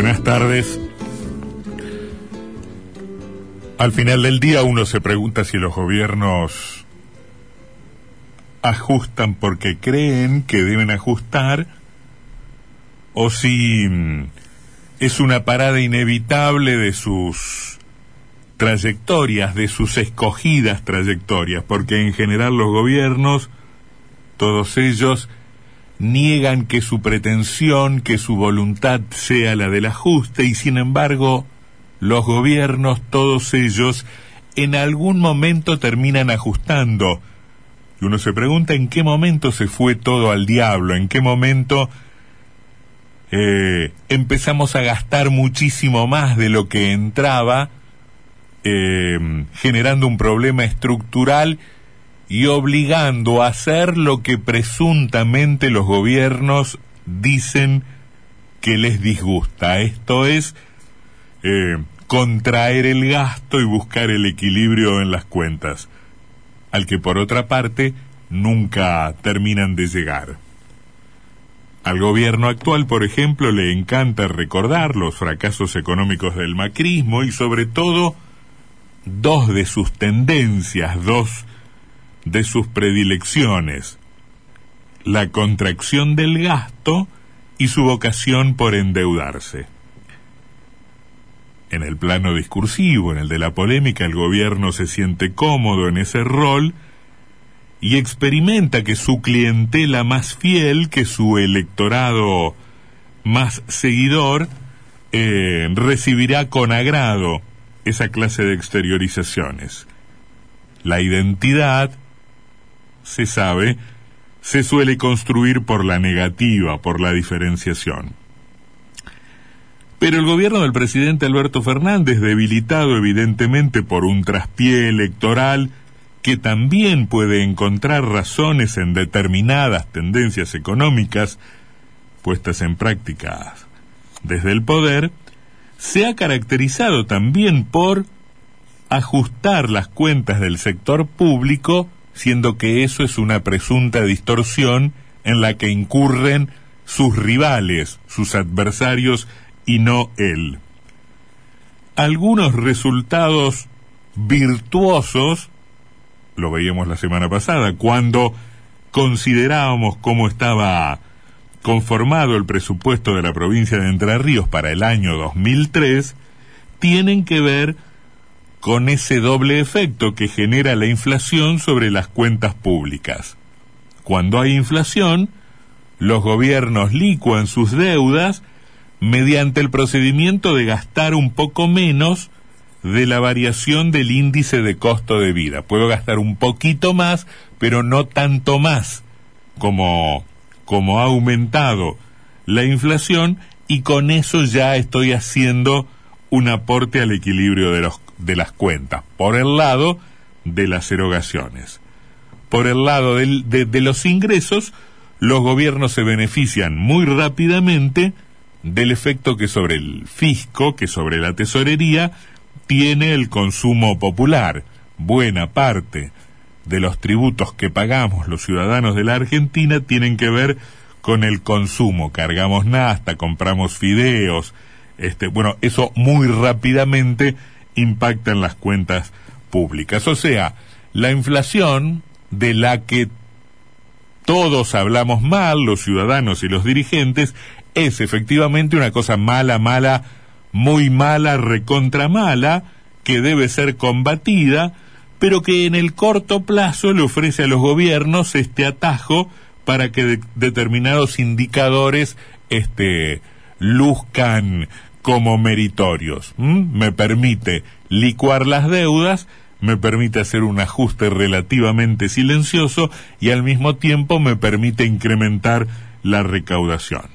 buenas tardes. Al final del día uno se pregunta si los gobiernos ajustan porque creen que deben ajustar o si mm, es una parada inevitable de sus trayectorias, de sus escogidas trayectorias, porque en general los gobiernos, todos ellos, niegan que su pretensión, que su voluntad sea la del ajuste y sin embargo los gobiernos, todos ellos, en algún momento terminan ajustando. Y uno se pregunta en qué momento se fue todo al diablo, en qué momento eh, empezamos a gastar muchísimo más de lo que entraba, eh, generando un problema estructural y obligando a hacer lo que presuntamente los gobiernos dicen que les disgusta. Esto es eh, contraer el gasto y buscar el equilibrio en las cuentas, al que por otra parte nunca terminan de llegar. Al gobierno actual, por ejemplo, le encanta recordar los fracasos económicos del macrismo y sobre todo dos de sus tendencias, dos de sus predilecciones, la contracción del gasto y su vocación por endeudarse. En el plano discursivo, en el de la polémica, el gobierno se siente cómodo en ese rol y experimenta que su clientela más fiel, que su electorado más seguidor, eh, recibirá con agrado esa clase de exteriorizaciones. La identidad, se sabe, se suele construir por la negativa, por la diferenciación. Pero el gobierno del presidente Alberto Fernández, debilitado evidentemente por un traspié electoral que también puede encontrar razones en determinadas tendencias económicas puestas en práctica desde el poder, se ha caracterizado también por ajustar las cuentas del sector público siendo que eso es una presunta distorsión en la que incurren sus rivales, sus adversarios y no él. Algunos resultados virtuosos, lo veíamos la semana pasada, cuando considerábamos cómo estaba conformado el presupuesto de la provincia de Entre Ríos para el año 2003, tienen que ver con ese doble efecto que genera la inflación sobre las cuentas públicas. Cuando hay inflación, los gobiernos licuan sus deudas mediante el procedimiento de gastar un poco menos de la variación del índice de costo de vida. Puedo gastar un poquito más, pero no tanto más como, como ha aumentado la inflación y con eso ya estoy haciendo un aporte al equilibrio de los de las cuentas, por el lado de las erogaciones. Por el lado de, los ingresos, los gobiernos se benefician muy rápidamente del efecto que sobre el fisco, que sobre la tesorería, tiene el consumo popular. Buena parte de los tributos que pagamos los ciudadanos de la Argentina tienen que ver con el consumo. Cargamos nasta, compramos fideos, este, bueno, eso muy rápidamente impacta en las cuentas públicas. O sea, la inflación de la que todos hablamos mal, los ciudadanos y los dirigentes, es efectivamente una cosa mala, mala, muy mala, recontra mala, que debe ser combatida, pero que en el corto plazo le ofrece a los gobiernos este atajo para que determinados indicadores este, luzcan como meritorios. Me permite licuar las deudas, me permite hacer un ajuste relativamente silencioso y al mismo tiempo me permite incrementar la recaudación.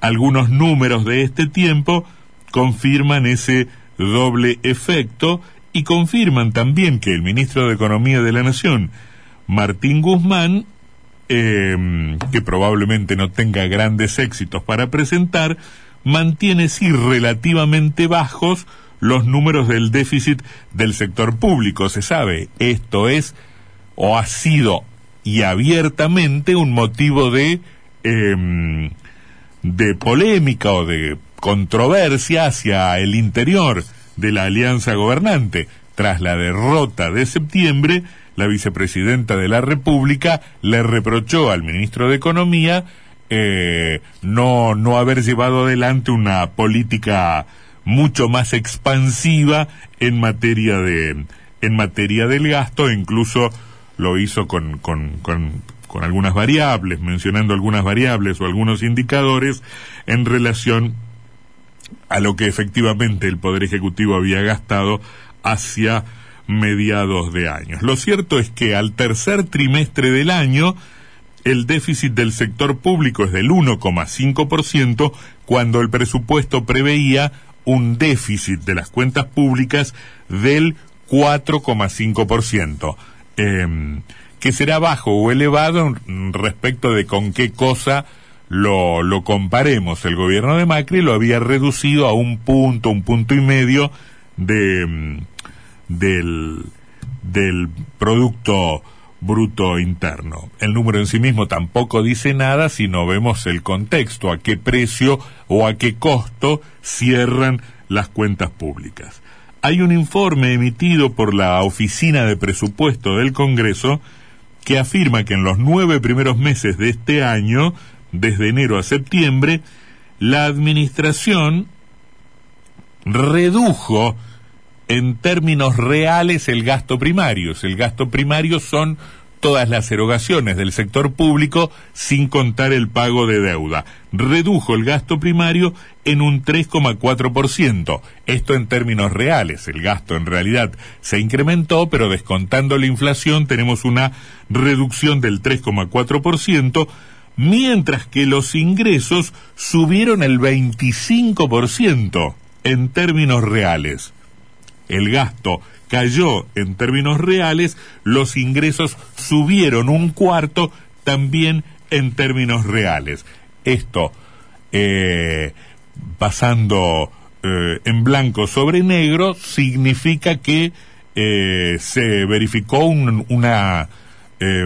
Algunos números de este tiempo confirman ese doble efecto y confirman también que el ministro de Economía de la Nación, Martín Guzmán, em, que probablemente no tenga grandes éxitos para presentar, mantiene sí relativamente bajos los números del déficit del sector público. Se sabe, esto es o ha sido y abiertamente un motivo de, em, de polémica o de controversia hacia el interior de la alianza gobernante. Tras la derrota de septiembre, la vicepresidenta de la República le reprochó al ministro de Economía eh, no, no haber llevado adelante una política mucho más expansiva en materia de en materia del gasto, incluso lo hizo con, con, con, con algunas variables, mencionando algunas variables o algunos indicadores en relación a lo que efectivamente el Poder Ejecutivo había gastado hacia mediados de años. Lo cierto es que al tercer trimestre del año, el déficit del sector público es del 1,5%, cuando el presupuesto preveía un déficit de las cuentas públicas del 4,5%, eh, que será bajo o elevado respecto de con qué cosa lo, lo comparemos. El gobierno de Macri lo había reducido a un punto, un punto y medio de, em, del, del Producto Bruto Interno. El número en sí mismo tampoco dice nada si no vemos el contexto, a qué precio o a qué costo cierran las cuentas públicas. Hay un informe emitido por la Oficina de Presupuesto del Congreso que afirma que en los nueve primeros meses de este año, desde enero a septiembre, la Administración redujo en términos reales el gasto primario. El gasto primario son todas las erogaciones del sector público sin contar el pago de deuda. Redujo el gasto primario en un 3,4%. Esto en términos reales. El gasto en realidad se incrementó, pero descontando la inflación tenemos una reducción del 3,4%, mientras que los ingresos subieron el 25% en términos reales el gasto cayó en términos reales, los ingresos subieron un cuarto también en términos reales. Esto, eh, pasando eh, en blanco sobre negro, significa que eh, se verificó una eh,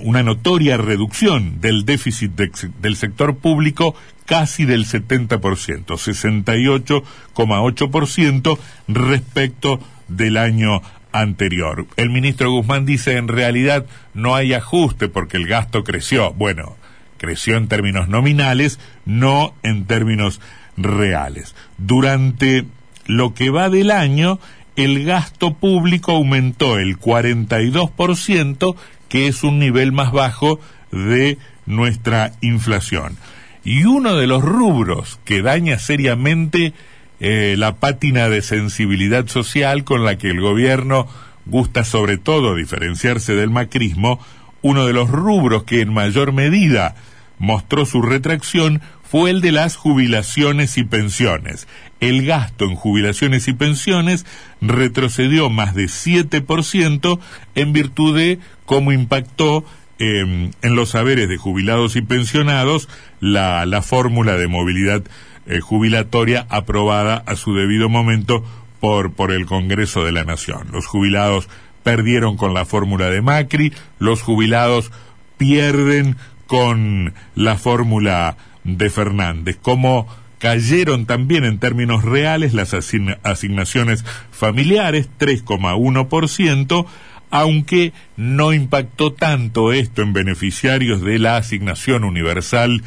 una notoria reducción del déficit del sector público casi del 70%, 68,8% respecto del año anterior. El ministro Guzmán dice en realidad no hay ajuste porque el gasto creció. Bueno, creció en términos nominales, no en términos reales. Durante lo que va del año, el gasto público aumentó el 42%, que es un nivel más bajo de nuestra inflación. Y uno de los rubros que daña seriamente eh, la pátina de sensibilidad social con la que el gobierno gusta sobre todo diferenciarse del macrismo, uno de los rubros que en mayor medida mostró su retracción fue el de las jubilaciones y pensiones. El gasto en jubilaciones y pensiones retrocedió más de 7% en virtud de cómo impactó em, en los saberes de jubilados y pensionados la, la fórmula de movilidad eh, jubilatoria aprobada a su debido momento por, por el Congreso de la Nación. Los jubilados perdieron con la fórmula de Macri, los jubilados pierden con la fórmula de Fernández. Como cayeron también en términos reales las asignaciones familiares, 3,1%, aunque no impactó tanto esto en beneficiarios de la asignación universal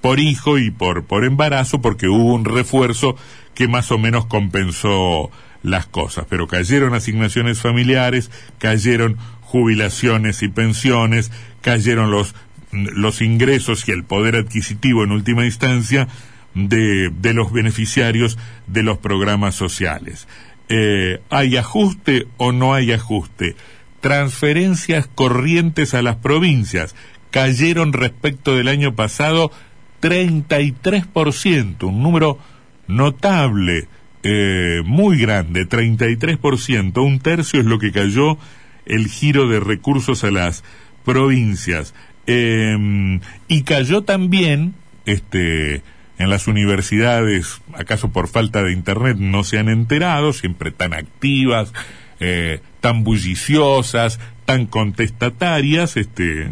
por hijo y por, por embarazo, porque hubo un refuerzo que más o menos compensó las cosas. Pero cayeron asignaciones familiares, cayeron jubilaciones y pensiones, cayeron los, los ingresos y el poder adquisitivo en última instancia de, de los beneficiarios de los programas sociales. Eh, ¿Hay ajuste o no hay ajuste? Transferencias corrientes a las provincias cayeron respecto del año pasado 33%, un número notable, eh, muy grande, 33%, un tercio es lo que cayó el giro de recursos a las provincias. Em, y cayó también, este, en las universidades, acaso por falta de internet no se han enterado, siempre tan activas, eh, tan bulliciosas, tan contestatarias, este,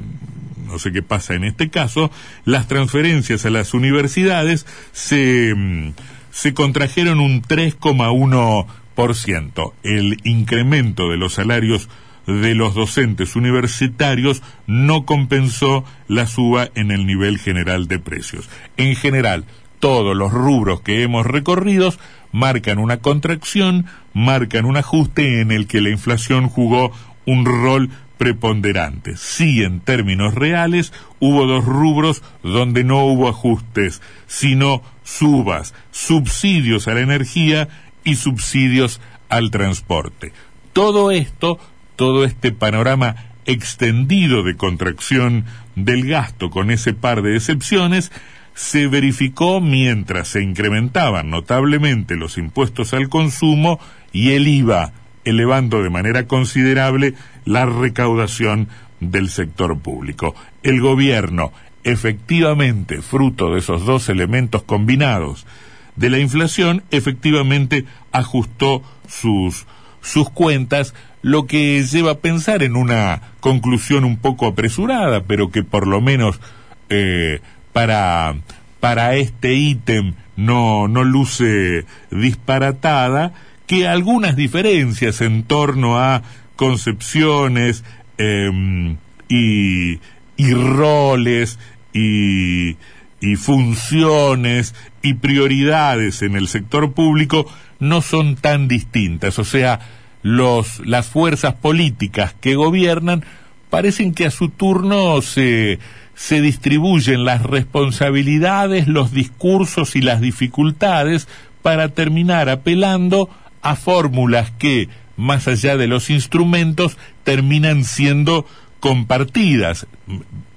no sé qué pasa en este caso, las transferencias a las universidades se, mm, se contrajeron un 3,1%. El incremento de los salarios de los docentes universitarios no compensó la suba en el nivel general de precios. En general, todos los rubros que hemos recorrido marcan una contracción, marcan un ajuste en el que la inflación jugó un rol preponderante. Sí, en términos reales, hubo dos rubros donde no hubo ajustes, sino subas, subsidios a la energía y subsidios al transporte. Todo esto, todo este panorama extendido de contracción del gasto con ese par de excepciones, se verificó mientras se incrementaban notablemente los impuestos al consumo y el IVA, elevando de manera considerable la recaudación del sector público. El gobierno, efectivamente, fruto de esos dos elementos combinados de la inflación, efectivamente ajustó sus, sus cuentas, lo que lleva a pensar en una conclusión un poco apresurada, pero que por lo menos eh, para, para este ítem no, no luce disparatada, que algunas diferencias en torno a concepciones em, y, y, roles y, y funciones y prioridades en el sector público no son tan distintas. O sea, los, las fuerzas políticas que gobiernan parecen que a su turno se, se distribuyen las responsabilidades, los discursos y las dificultades para terminar apelando a fórmulas que, más allá de los instrumentos, terminan siendo compartidas.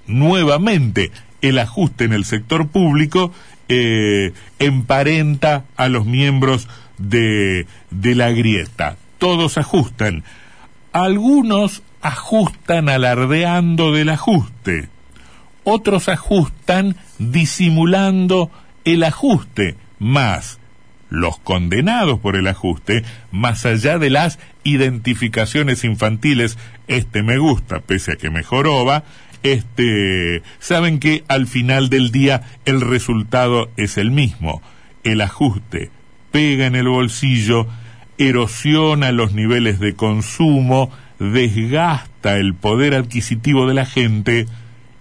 Nuevamente, el ajuste en el sector público eh, emparenta a los miembros de, de la grieta. Todos ajustan. Algunos ajustan alardeando del ajuste otros ajustan disimulando el ajuste, más los condenados por el ajuste, más allá de las identificaciones infantiles, este me gusta, pese a que me joroba, este, saben que al final del día el resultado es el mismo. El ajuste pega en el bolsillo, erosiona los niveles de consumo, desgasta el poder adquisitivo de la gente,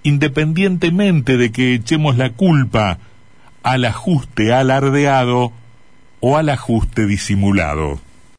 independientemente de que echemos la culpa al ajuste alardeado o al ajuste disimulado.